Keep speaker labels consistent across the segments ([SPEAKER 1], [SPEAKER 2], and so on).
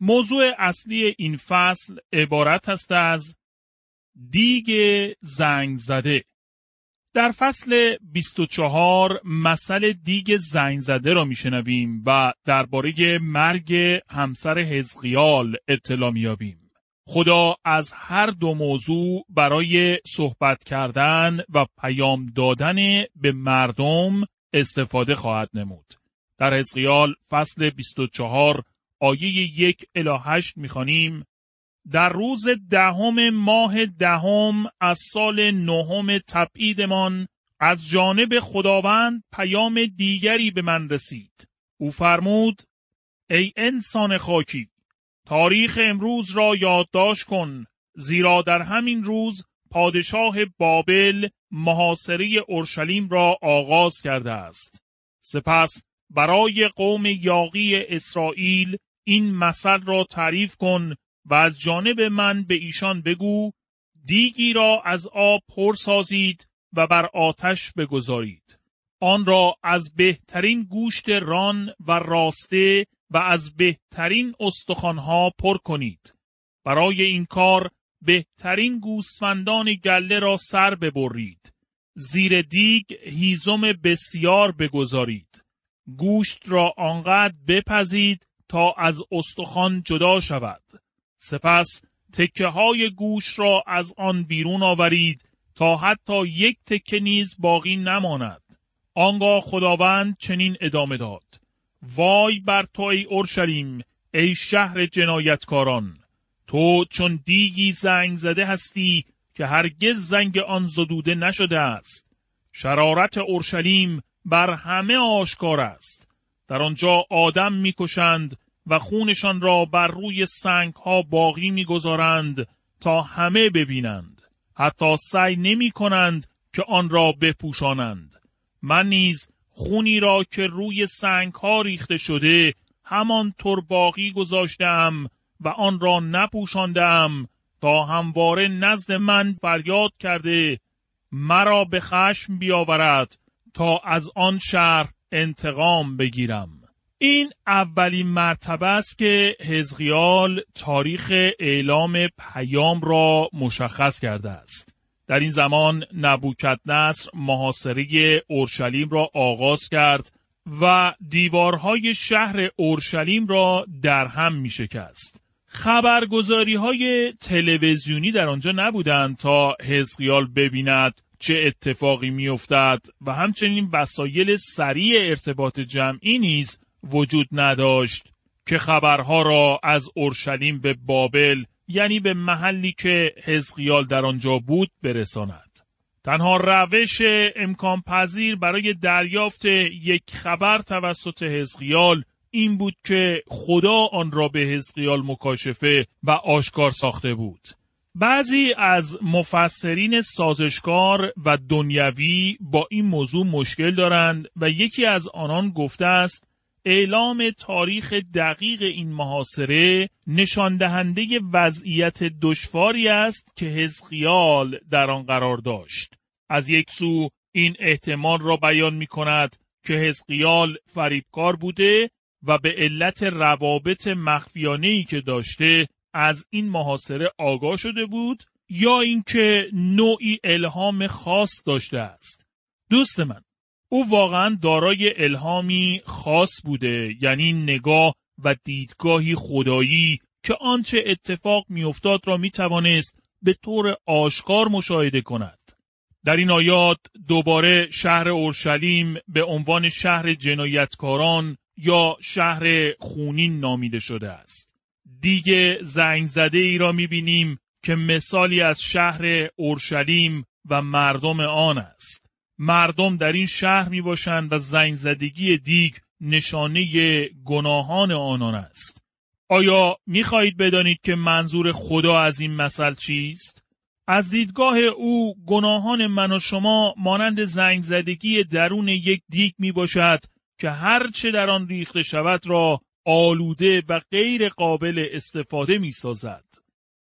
[SPEAKER 1] موضوع اصلی این فصل عبارت است از دیگ زنگ زده. در فصل 24 مسئله دیگ زنگ زده را میشنویم و درباره مرگ همسر حزقیال اطلاع میابیم. خدا از هر دو موضوع برای صحبت کردن و پیام دادن به مردم استفاده خواهد نمود. در حزقیال فصل 24 آیه یک الی هشت می‌خوانیم در روز دهم ماه دهم از سال نهم تبعیدمان از جانب خداوند پیام دیگری به من رسید. او فرمود ای انسان خاکی تاریخ امروز را یادداشت کن زیرا در همین روز پادشاه بابل محاصره اورشلیم را آغاز کرده است. سپس برای قوم یاقی اسرائیل این مثل را تعریف کن و از جانب من به ایشان بگو دیگی را از آب پر سازید و بر آتش بگذارید. آن را از بهترین گوشت ران و راسته و از بهترین استخوانها پر کنید. برای این کار بهترین گوسفندان گله را سر ببرید. زیر دیگ هیزم بسیار بگذارید. گوشت را آنقدر بپزید تا از استخوان جدا شود. سپس تکه های گوش را از آن بیرون آورید تا حتی یک تکه نیز باقی نماند. آنگاه خداوند چنین ادامه داد. وای بر تو ای اورشلیم ای شهر جنایتکاران تو چون دیگی زنگ زده هستی که هرگز زنگ آن زدوده نشده است شرارت اورشلیم بر همه آشکار است در آنجا آدم می‌کشند و خونشان را بر روی سنگ ها باقی می‌گذارند تا همه ببینند. حتی سعی نمی کنند که آن را بپوشانند. من نیز خونی را که روی سنگ ها ریخته شده همانطور باقی گذاشتم و آن را نپوشاندم تا همواره نزد من فریاد کرده مرا به خشم بیاورد تا از آن شهر انتقام بگیرم. این اولین مرتبه است که حزقیال تاریخ اعلام پیام را مشخص کرده است. در این زمان نبوکت نصر محاصره اورشلیم را آغاز کرد و دیوارهای شهر اورشلیم را در هم می شکست. خبرگزاری های تلویزیونی در آنجا نبودند تا حزقیال ببیند چه اتفاقی میافتد و همچنین وسایل سریع ارتباط جمعی نیز وجود نداشت که خبرها را از اورشلیم به بابل یعنی به محلی که حزقیال در آنجا بود برساند. تنها روش امکان پذیر برای دریافت یک خبر توسط حزقیال این بود که خدا آن را به حزقیال مکاشفه و آشکار ساخته بود. بعضی از مفسرین سازشکار و دنیوی با این موضوع مشکل دارند و یکی از آنان گفته است اعلام تاریخ دقیق این محاصره نشان دهنده وضعیت دشواری است که حزقیال در آن قرار داشت. از یک سو این احتمال را بیان می کند که حزقیال فریبکار بوده و به علت روابط مخفیانه که داشته از این محاصره آگاه شده بود یا اینکه نوعی الهام خاص داشته است. دوست من او واقعا دارای الهامی خاص بوده یعنی نگاه و دیدگاهی خدایی که آنچه اتفاق میافتاد را می توانست به طور آشکار مشاهده کند. در این آیات دوباره شهر اورشلیم به عنوان شهر جنایتکاران یا شهر خونین نامیده شده است. دیگه زنگ زده ای را می بینیم که مثالی از شهر اورشلیم و مردم آن است. مردم در این شهر می باشند و زنگ زدگی دیگ نشانه گناهان آنان است. آیا می‌خواهید بدانید که منظور خدا از این مثل چیست؟ از دیدگاه او گناهان من و شما مانند زنگ زدگی درون یک دیگ می باشد که هر چه در آن ریخته شود را آلوده و غیر قابل استفاده می سازد.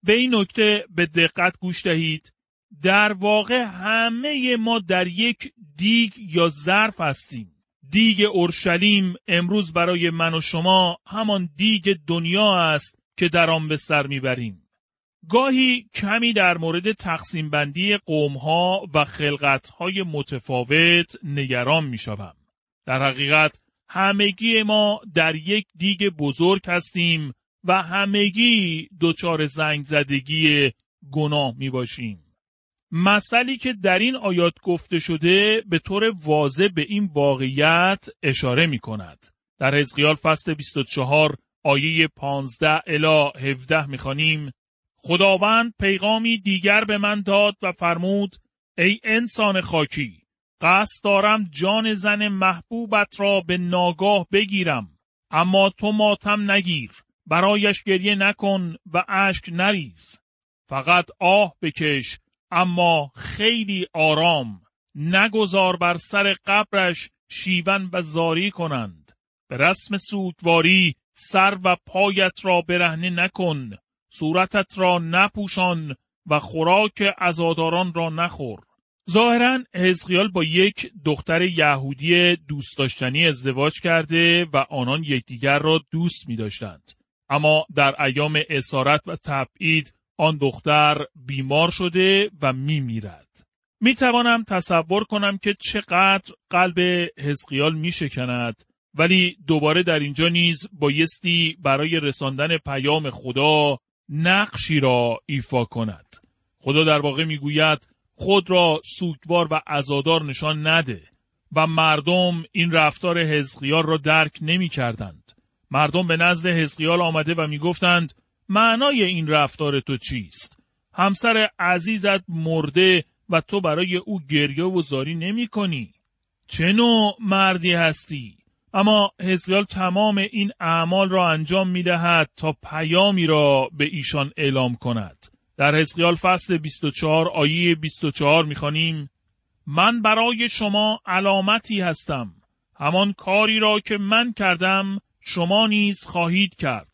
[SPEAKER 1] به این نکته به دقت گوش دهید. در واقع همه ما در یک دیگ یا ظرف هستیم. دیگ اورشلیم امروز برای من و شما همان دیگ دنیا است که در آن به سر می‌بریم. گاهی کمی در مورد تقسیم بندی قوم ها و خلقت های متفاوت نگران می شوم. در حقیقت همگی ما در یک دیگ بزرگ هستیم و همگی دچار زنگ زدگی گناه می باشیم. مسئله که در این آیات گفته شده به طور واضح به این واقعیت اشاره می کند. در حزقیال فصل 24 آیه 15 الی 17 می خانیم خداوند پیغامی دیگر به من داد و فرمود ای انسان خاکی قصد دارم جان زن محبوبت را به ناگاه بگیرم اما تو ماتم نگیر برایش گریه نکن و اشک نریز فقط آه بکش اما خیلی آرام نگذار بر سر قبرش شیون و زاری کنند به رسم سوگواری سر و پایت را برهنه نکن صورتت را نپوشان و خوراک ازاداران را نخور ظاهرا حزقیال با یک دختر یهودی دوست داشتنی ازدواج کرده و آنان یکدیگر را دوست می داشتند. اما در ایام اسارت و تبعید آن دختر بیمار شده و می میرد. می توانم تصور کنم که چقدر قلب حزقیال می شکند ولی دوباره در اینجا نیز بایستی برای رساندن پیام خدا نقشی را ایفا کند. خدا در واقع می‌گوید خود را سوگوار و عزادار نشان نده و مردم این رفتار حزقیال را درک نمی کردند. مردم به نزد حزقیال آمده و می گفتند معنای این رفتار تو چیست؟ همسر عزیزت مرده و تو برای او گریه و زاری نمی کنی. چه نوع مردی هستی؟ اما حزقیال تمام این اعمال را انجام می دهد تا پیامی را به ایشان اعلام کند. در حزقیال فصل 24 آیه 24 می‌خوانیم من برای شما علامتی هستم همان کاری را که من کردم شما نیز خواهید کرد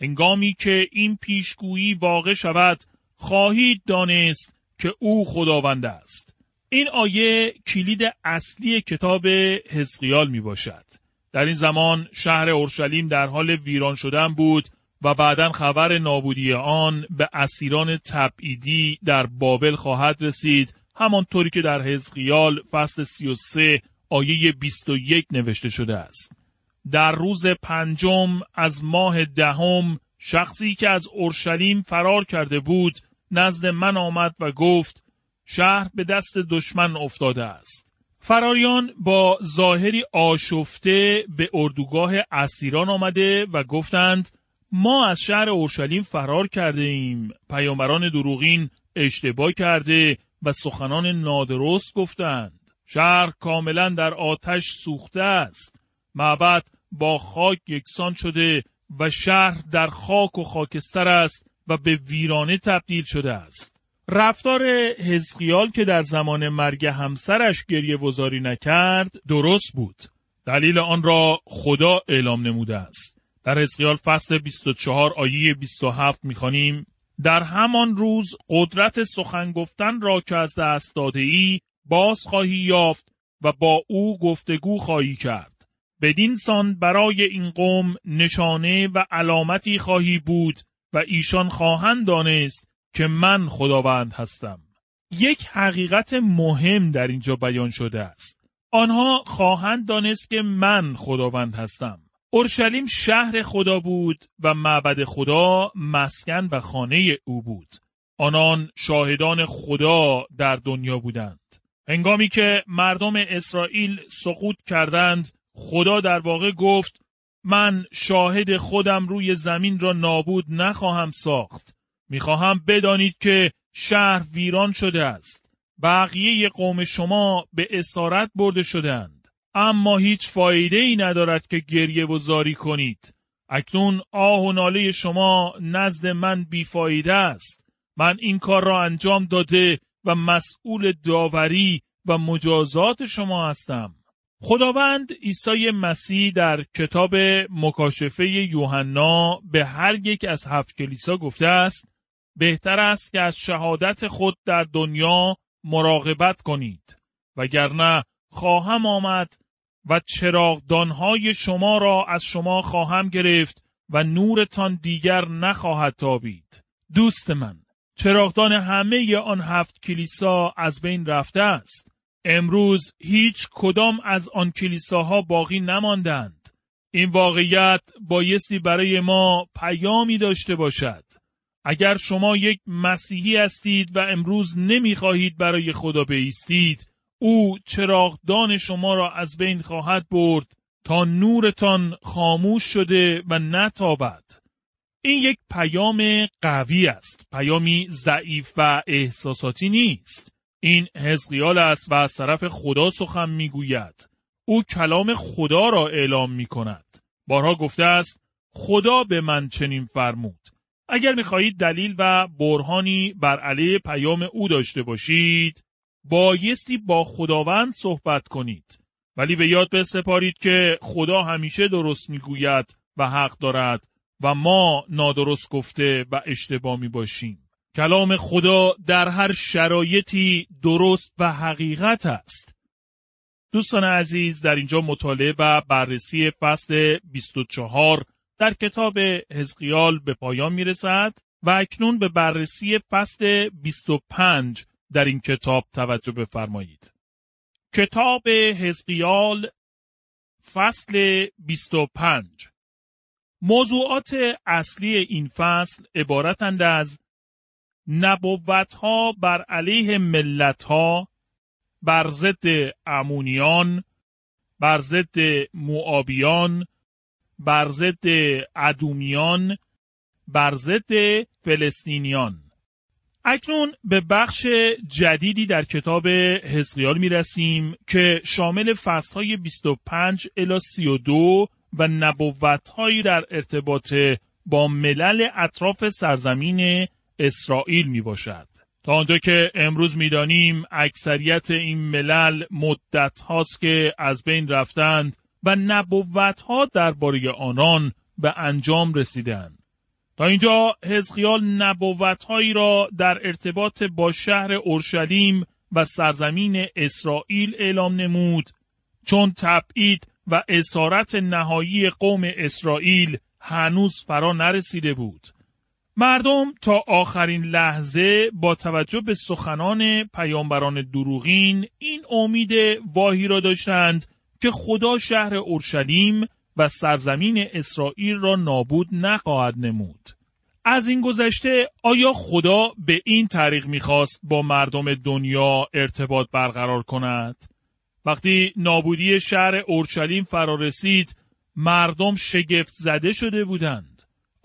[SPEAKER 1] هنگامی که این پیشگویی واقع شود خواهید دانست که او خداوند است این آیه کلید اصلی کتاب حزقیال می باشد در این زمان شهر اورشلیم در حال ویران شدن بود و بعدا خبر نابودی آن به اسیران تبعیدی در بابل خواهد رسید همانطوری که در حزقیال فصل 33 آیه 21 نوشته شده است. در روز پنجم از ماه دهم شخصی که از اورشلیم فرار کرده بود نزد من آمد و گفت شهر به دست دشمن افتاده است. فراریان با ظاهری آشفته به اردوگاه اسیران آمده و گفتند ما از شهر اورشلیم فرار کرده ایم پیامبران دروغین اشتباه کرده و سخنان نادرست گفتند شهر کاملا در آتش سوخته است معبد با خاک یکسان شده و شهر در خاک و خاکستر است و به ویرانه تبدیل شده است. رفتار حزقیال که در زمان مرگ همسرش گریه وزاری نکرد درست بود. دلیل آن را خدا اعلام نموده است. در اسقیال فصل 24 آیه 27 می‌خوانیم. در همان روز قدرت سخن گفتن را که از دست داده ای باز خواهی یافت و با او گفتگو خواهی کرد. بدین سان برای این قوم نشانه و علامتی خواهی بود و ایشان خواهند دانست که من خداوند هستم. یک حقیقت مهم در اینجا بیان شده است. آنها خواهند دانست که من خداوند هستم. اورشلیم شهر خدا بود و معبد خدا مسکن و خانه او بود. آنان شاهدان خدا در دنیا بودند. هنگامی که مردم اسرائیل سقوط کردند، خدا در واقع گفت من شاهد خودم روی زمین را نابود نخواهم ساخت. می‌خواهم بدانید که شهر ویران شده است. بقیه قوم شما به اسارت برده شدند. اما هیچ فایده ای ندارد که گریه و زاری کنید. اکنون آه و ناله شما نزد من بیفایده است من این کار را انجام داده و مسئول داوری و مجازات شما هستم خداوند عیسی مسیح در کتاب مکاشفه یوحنا به هر یک از هفت کلیسا گفته است بهتر است که از شهادت خود در دنیا مراقبت کنید وگرنه خواهم آمد و چراغدانهای شما را از شما خواهم گرفت و نورتان دیگر نخواهد تابید. دوست من چراغدان همه آن هفت کلیسا از بین رفته است. امروز هیچ کدام از آن کلیساها باقی نماندند. این واقعیت بایستی برای ما پیامی داشته باشد. اگر شما یک مسیحی هستید و امروز نمی‌خواهید برای خدا بیستید او چراغدان شما را از بین خواهد برد تا نورتان خاموش شده و نتابد. این یک پیام قوی است. پیامی ضعیف و احساساتی نیست. این حزقیال است و از طرف خدا سخن می‌گوید. او کلام خدا را اعلام می کند بارها گفته است خدا به من چنین فرمود. اگر می‌خواهید دلیل و برهانی بر علیه پیام او داشته باشید بایستی با خداوند صحبت کنید. ولی به یاد بسپارید که خدا همیشه درست می‌گوید و حق دارد و ما نادرست گفته و اشتباه می باشیم. کلام خدا در هر شرایطی درست و حقیقت است. دوستان عزیز در اینجا مطالعه و بررسی فصل 24 در کتاب حزقیال به پایان می رسد و اکنون به بررسی فصل 25 در این کتاب توجه بفرمایید. کتاب حزقیال فصل 25 موضوعات اصلی این فصل عبارتند از نبوتها بر علیه ملتها بر ضد امونیان بر ضد موآبیان بر ضد ادومیان بر ضد فلسطینیان. اکنون به بخش جدیدی در کتاب حزقیال می رسیم که شامل فصلهای 25 الی 32 و نبوتهایی در ارتباط با ملل اطراف سرزمین اسرائیل می باشد. تا آنجا که امروز می‌دانیم اکثریت این ملل مدت هاست که از بین رفتند و نبوت ها درباره آنان به انجام رسیدند. تا اینجا حزقیال نبوت هایی را در ارتباط با شهر اورشلیم و سرزمین اسرائیل اعلام نمود چون تبعید و اسارت نهایی قوم اسرائیل هنوز فرا نرسیده بود. مردم تا آخرین لحظه با توجه به سخنان پیامبران دروغین این امید واهی را داشتند که خدا شهر اورشلیم و سرزمین اسرائیل را نابود نخواهد نمود. از این گذشته آیا خدا به این طریق می‌خواست با مردم دنیا ارتباط برقرار کند؟ وقتی نابودی شهر اورشلیم فرا رسید مردم شگفت زده شده بودند.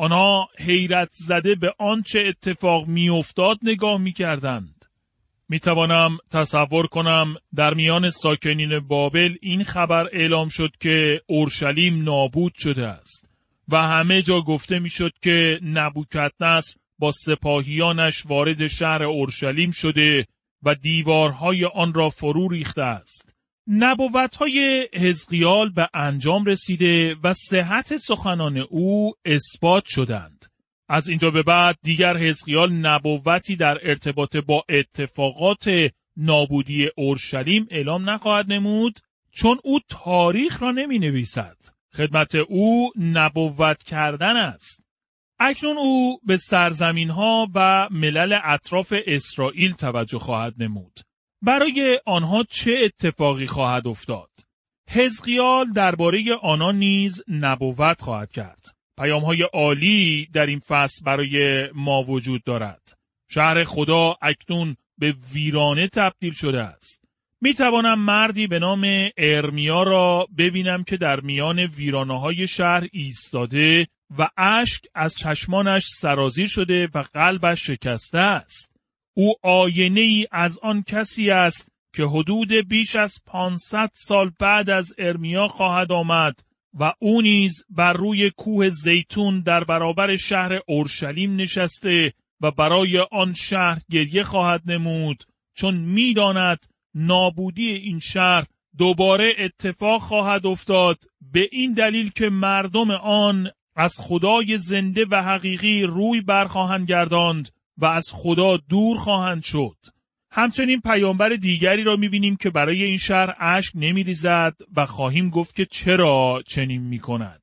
[SPEAKER 1] آنها حیرت زده به آنچه اتفاق میافتاد نگاه می‌کردند. می توانم تصور کنم در میان ساکنین بابل این خبر اعلام شد که اورشلیم نابود شده است و همه جا گفته می‌شد که نبوکت نصر با سپاهیانش وارد شهر اورشلیم شده و دیوارهای آن را فرو ریخته است. نبوت های حزقیال به انجام رسیده و صحت سخنان او اثبات شدند. از اینجا به بعد دیگر حزقیال نبوتی در ارتباط با اتفاقات نابودی اورشلیم اعلام نخواهد نمود چون او تاریخ را نمی نویسد. خدمت او نبوت کردن است. اکنون او به سرزمین ها و ملل اطراف اسرائیل توجه خواهد نمود. برای آنها چه اتفاقی خواهد افتاد؟ حزقیال درباره آنان نیز نبوت خواهد کرد. پیام های عالی در این فصل برای ما وجود دارد. شهر خدا اکنون به ویرانه تبدیل شده است. می توانم مردی به نام ارمیا را ببینم که در میان ویرانه های شهر ایستاده و اشک از چشمانش سرازیر شده و قلبش شکسته است. او آینه ای از آن کسی است که حدود بیش از 500 سال بعد از ارمیا خواهد آمد و او نیز بر روی کوه زیتون در برابر شهر اورشلیم نشسته و برای آن شهر گریه خواهد نمود چون می‌داند نابودی این شهر دوباره اتفاق خواهد افتاد به این دلیل که مردم آن از خدای زنده و حقیقی روی برخواهند گرداند. و از خدا دور خواهند شد. همچنین پیامبر دیگری را می‌بینیم که برای این شهر اشک نمیریزد و خواهیم گفت که چرا چنین می‌کند.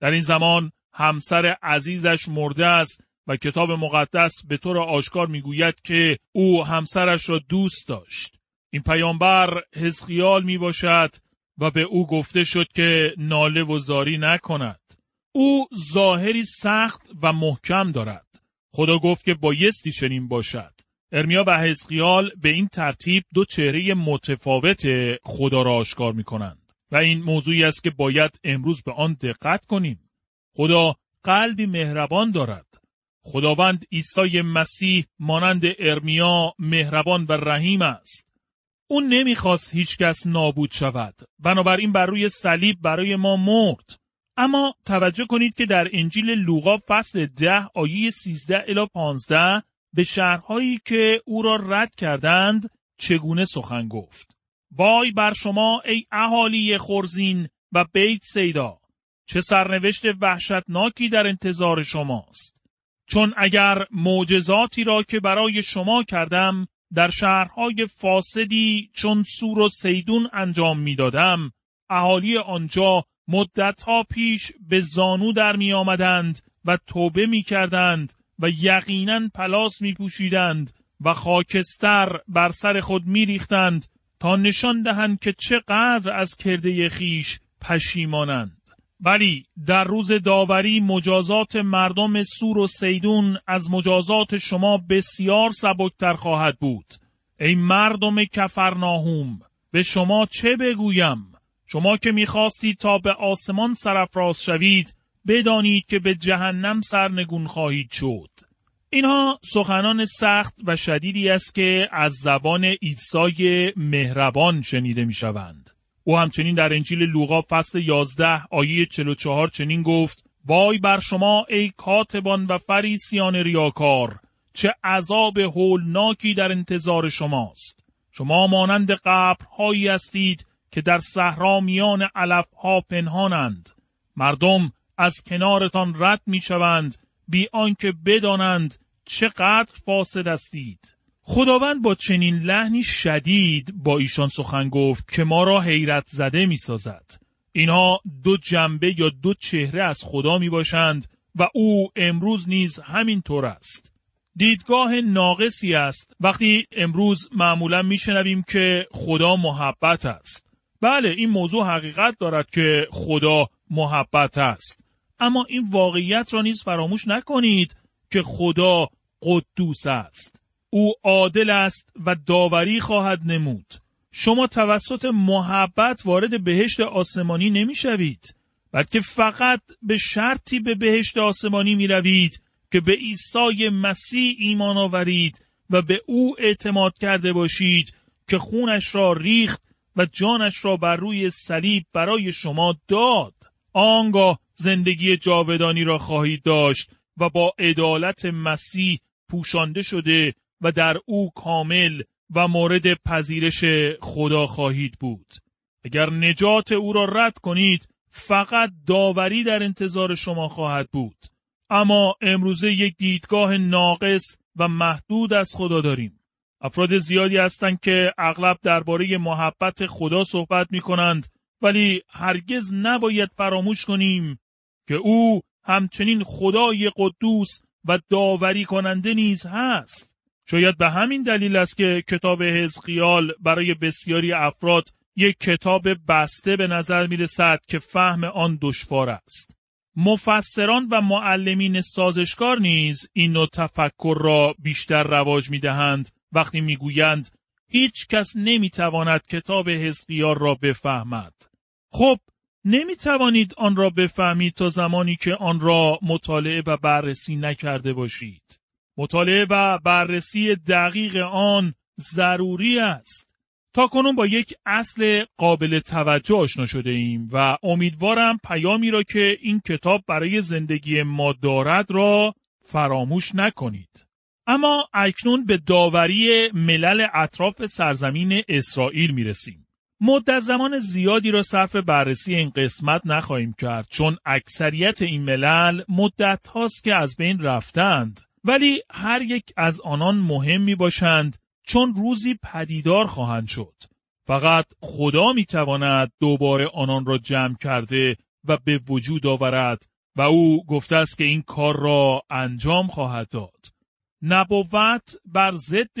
[SPEAKER 1] در این زمان همسر عزیزش مرده است و کتاب مقدس به طور آشکار می‌گوید که او همسرش را دوست داشت. این پیامبر حزقیال می باشد و به او گفته شد که ناله و زاری نکند. او ظاهری سخت و محکم دارد. خدا گفت که بایستی چنین باشد. ارمیا و حزقیال به این ترتیب دو چهره متفاوت خدا را آشکار می کنند. و این موضوعی است که باید امروز به آن دقت کنیم. خدا قلبی مهربان دارد. خداوند عیسی مسیح مانند ارمیا مهربان و رحیم است. او نمی‌خواست هیچکس نابود شود. بنابراین بر روی صلیب برای ما مرد. اما توجه کنید که در انجیل لوقا فصل ده آیه 13 الی 15 به شهرهایی که او را رد کردند چگونه سخن گفت. وای بر شما ای اهالی خورزین و بیت سیدا چه سرنوشت وحشتناکی در انتظار شماست. چون اگر معجزاتی را که برای شما کردم در شهرهای فاسدی چون سور و سیدون انجام می‌دادم اهالی آنجا مدتها پیش به زانو در می آمدند و توبه می کردند و یقینا پلاس می پوشیدند و خاکستر بر سر خود می ریختند تا نشان دهند که چقدر از کرده خیش پشیمانند. ولی در روز داوری مجازات مردم سور و سیدون از مجازات شما بسیار سبکتر خواهد بود. ای مردم کفرناهوم به شما چه بگویم؟ شما که می‌خواستید تا به آسمان سرفراز شوید بدانید که به جهنم سرنگون خواهید شد. اینها سخنان سخت و شدیدی است که از زبان عیسی مهربان شنیده می‌شوند. او همچنین در انجیل لوقا فصل 11 آیه 44 چنین گفت وای بر شما ای کاتبان و فریسیان ریاکار چه عذاب هولناکی در انتظار شماست شما مانند قبرهایی هستید که در صحرا میان علفها پنهانند مردم از کنارتان رد می‌شوند بی آنکه بدانند چقدر فاسد هستید خداوند با چنین لحنی شدید با ایشان سخن گفت که ما را حیرت زده می سازد. اینها دو جنبه یا دو چهره از خدا می باشند و او امروز نیز همین طور است. دیدگاه ناقصی است وقتی امروز معمولا میشنویم که خدا محبت است. بله این موضوع حقیقت دارد که خدا محبت است. اما این واقعیت را نیز فراموش نکنید که خدا قدوس است. او عادل است و داوری خواهد نمود. شما توسط محبت وارد بهشت آسمانی نمی شوید. بلکه فقط به شرطی به بهشت آسمانی می روید که به عیسی مسیح ایمان آورید و به او اعتماد کرده باشید که خونش را ریخت و جانش را بر روی صلیب برای شما داد. آنگاه زندگی جاودانی را خواهید داشت و با عدالت مسیح پوشانده شده و در او کامل و مورد پذیرش خدا خواهید بود. اگر نجات او را رد کنید فقط داوری در انتظار شما خواهد بود. اما امروزه یک دیدگاه ناقص و محدود از خدا داریم. افراد زیادی هستند که اغلب درباره محبت خدا صحبت می کنند ولی هرگز نباید فراموش کنیم که او همچنین خدای قدوس و داوری کننده نیز هست. شاید به همین دلیل است که کتاب حزقیال برای بسیاری افراد یک کتاب بسته به نظر می رسد که فهم آن دشوار است. مفسران و معلمین سازشکار نیز این نوع تفکر را بیشتر رواج می دهند وقتی می گویند هیچ کس نمی تواند کتاب حزقیال را بفهمد. خب نمی توانید آن را بفهمید تا زمانی که آن را مطالعه و بررسی نکرده باشید. مطالعه و بررسی دقیق آن ضروری است تا کنون با یک اصل قابل توجه آشنا شده ایم و امیدوارم پیامی را که این کتاب برای زندگی ما دارد را فراموش نکنید. اما اکنون به داوری ملل اطراف سرزمین اسرائیل می رسیم. مدت زمان زیادی را صرف بررسی این قسمت نخواهیم کرد چون اکثریت این ملل مدت هاست که از بین رفتند ولی هر یک از آنان مهم می باشند چون روزی پدیدار خواهند شد. فقط خدا می تواند دوباره آنان را جمع کرده و به وجود آورد و او گفته است که این کار را انجام خواهد داد. نبوت بر ضد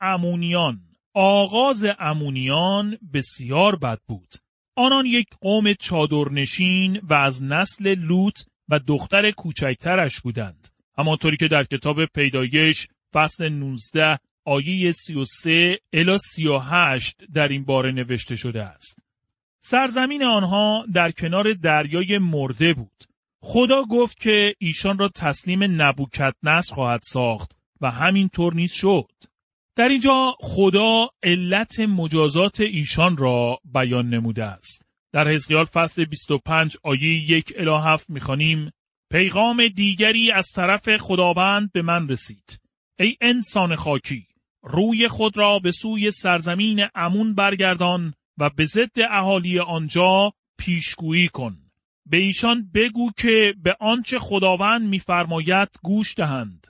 [SPEAKER 1] امونیان آغاز امونیان بسیار بد بود. آنان یک قوم چادرنشین و از نسل لوط و دختر کوچکترش بودند. همانطوری که در کتاب پیدایش فصل 19 آیه 33 الی 38 در این باره نوشته شده است. سرزمین آنها در کنار دریای مرده بود. خدا گفت که ایشان را تسلیم نبوکت نس خواهد ساخت و همین طور نیز شد. در اینجا خدا علت مجازات ایشان را بیان نموده است. در حزقیال فصل 25 آیه یک الی هفت می‌خوانیم پیغام دیگری از طرف خداوند به من رسید. ای انسان خاکی روی خود را به سوی سرزمین امون برگردان و به ضد اهالی آنجا پیشگویی کن. به ایشان بگو که به آنچه خداوند میفرماید گوش دهند.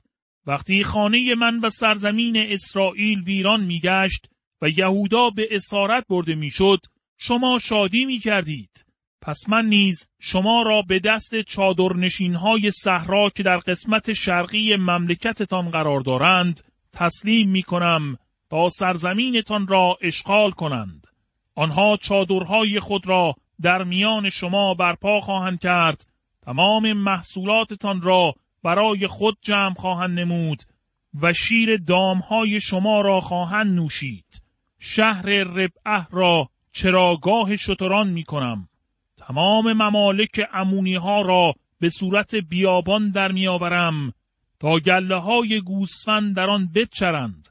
[SPEAKER 1] وقتی خانه من و سرزمین اسرائیل ویران میگشت و یهودا به اسارت برده می‌شد شما شادی می کردید. پس من نیز شما را به دست چادرنشین های صحرا که در قسمت شرقی مملکتتان قرار دارند تسلیم می کنم تا سرزمینتان را اشغال کنند. آنها چادرهای خود را در میان شما برپا خواهند کرد. تمام محصولاتتان را برای خود جمع خواهند نمود و شیر دامهای شما را خواهند نوشید. شهر ربعه را چراگاه شتران می کنم تمام ممالک امونی ها را به صورت بیابان در می آورم تا گله های گوسفند در آن بچرند.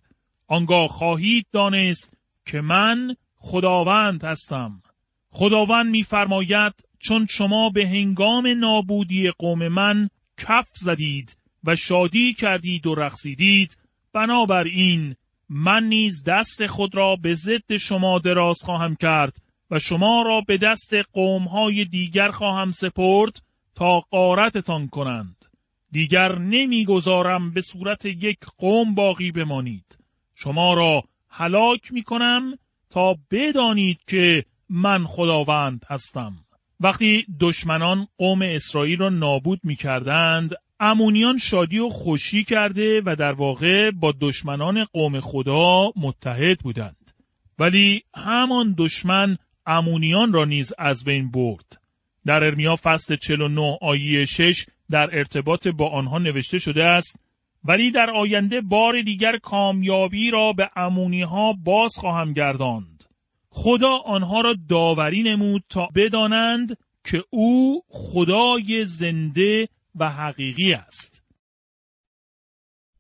[SPEAKER 1] آنگاه خواهید دانست که من خداوند هستم. خداوند میفرماید چون شما به هنگام نابودی قوم من کف زدید و شادی کردید و رقصیدید بنابراین من نیز دست خود را به ضد شما دراز خواهم کرد و شما را به دست قومهای دیگر خواهم سپرد تا قارتتان کنند. دیگر نمی‌گذارم به صورت یک قوم باقی بمانید. شما را هلاک می کنم تا بدانید که من خداوند هستم. وقتی دشمنان قوم اسرائیل را نابود می کردند امونیان شادی و خوشی کرده و در واقع با دشمنان قوم خدا متحد بودند. ولی همان دشمن امونیان را نیز از بین برد. در ارمیا فصل 49 آیه 6 در ارتباط با آنها نوشته شده است ولی در آینده بار دیگر کامیابی را به امونی ها باز خواهم گرداند. خدا آنها را داوری نمود تا بدانند که او خدای زنده و حقیقی است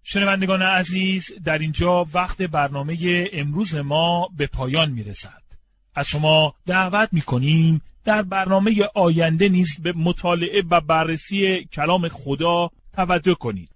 [SPEAKER 1] شنوندگان عزیز در اینجا وقت برنامه امروز ما به پایان می رسد. از شما دعوت می کنیم در برنامه آینده نیز به مطالعه و بررسی کلام خدا توجه کنید.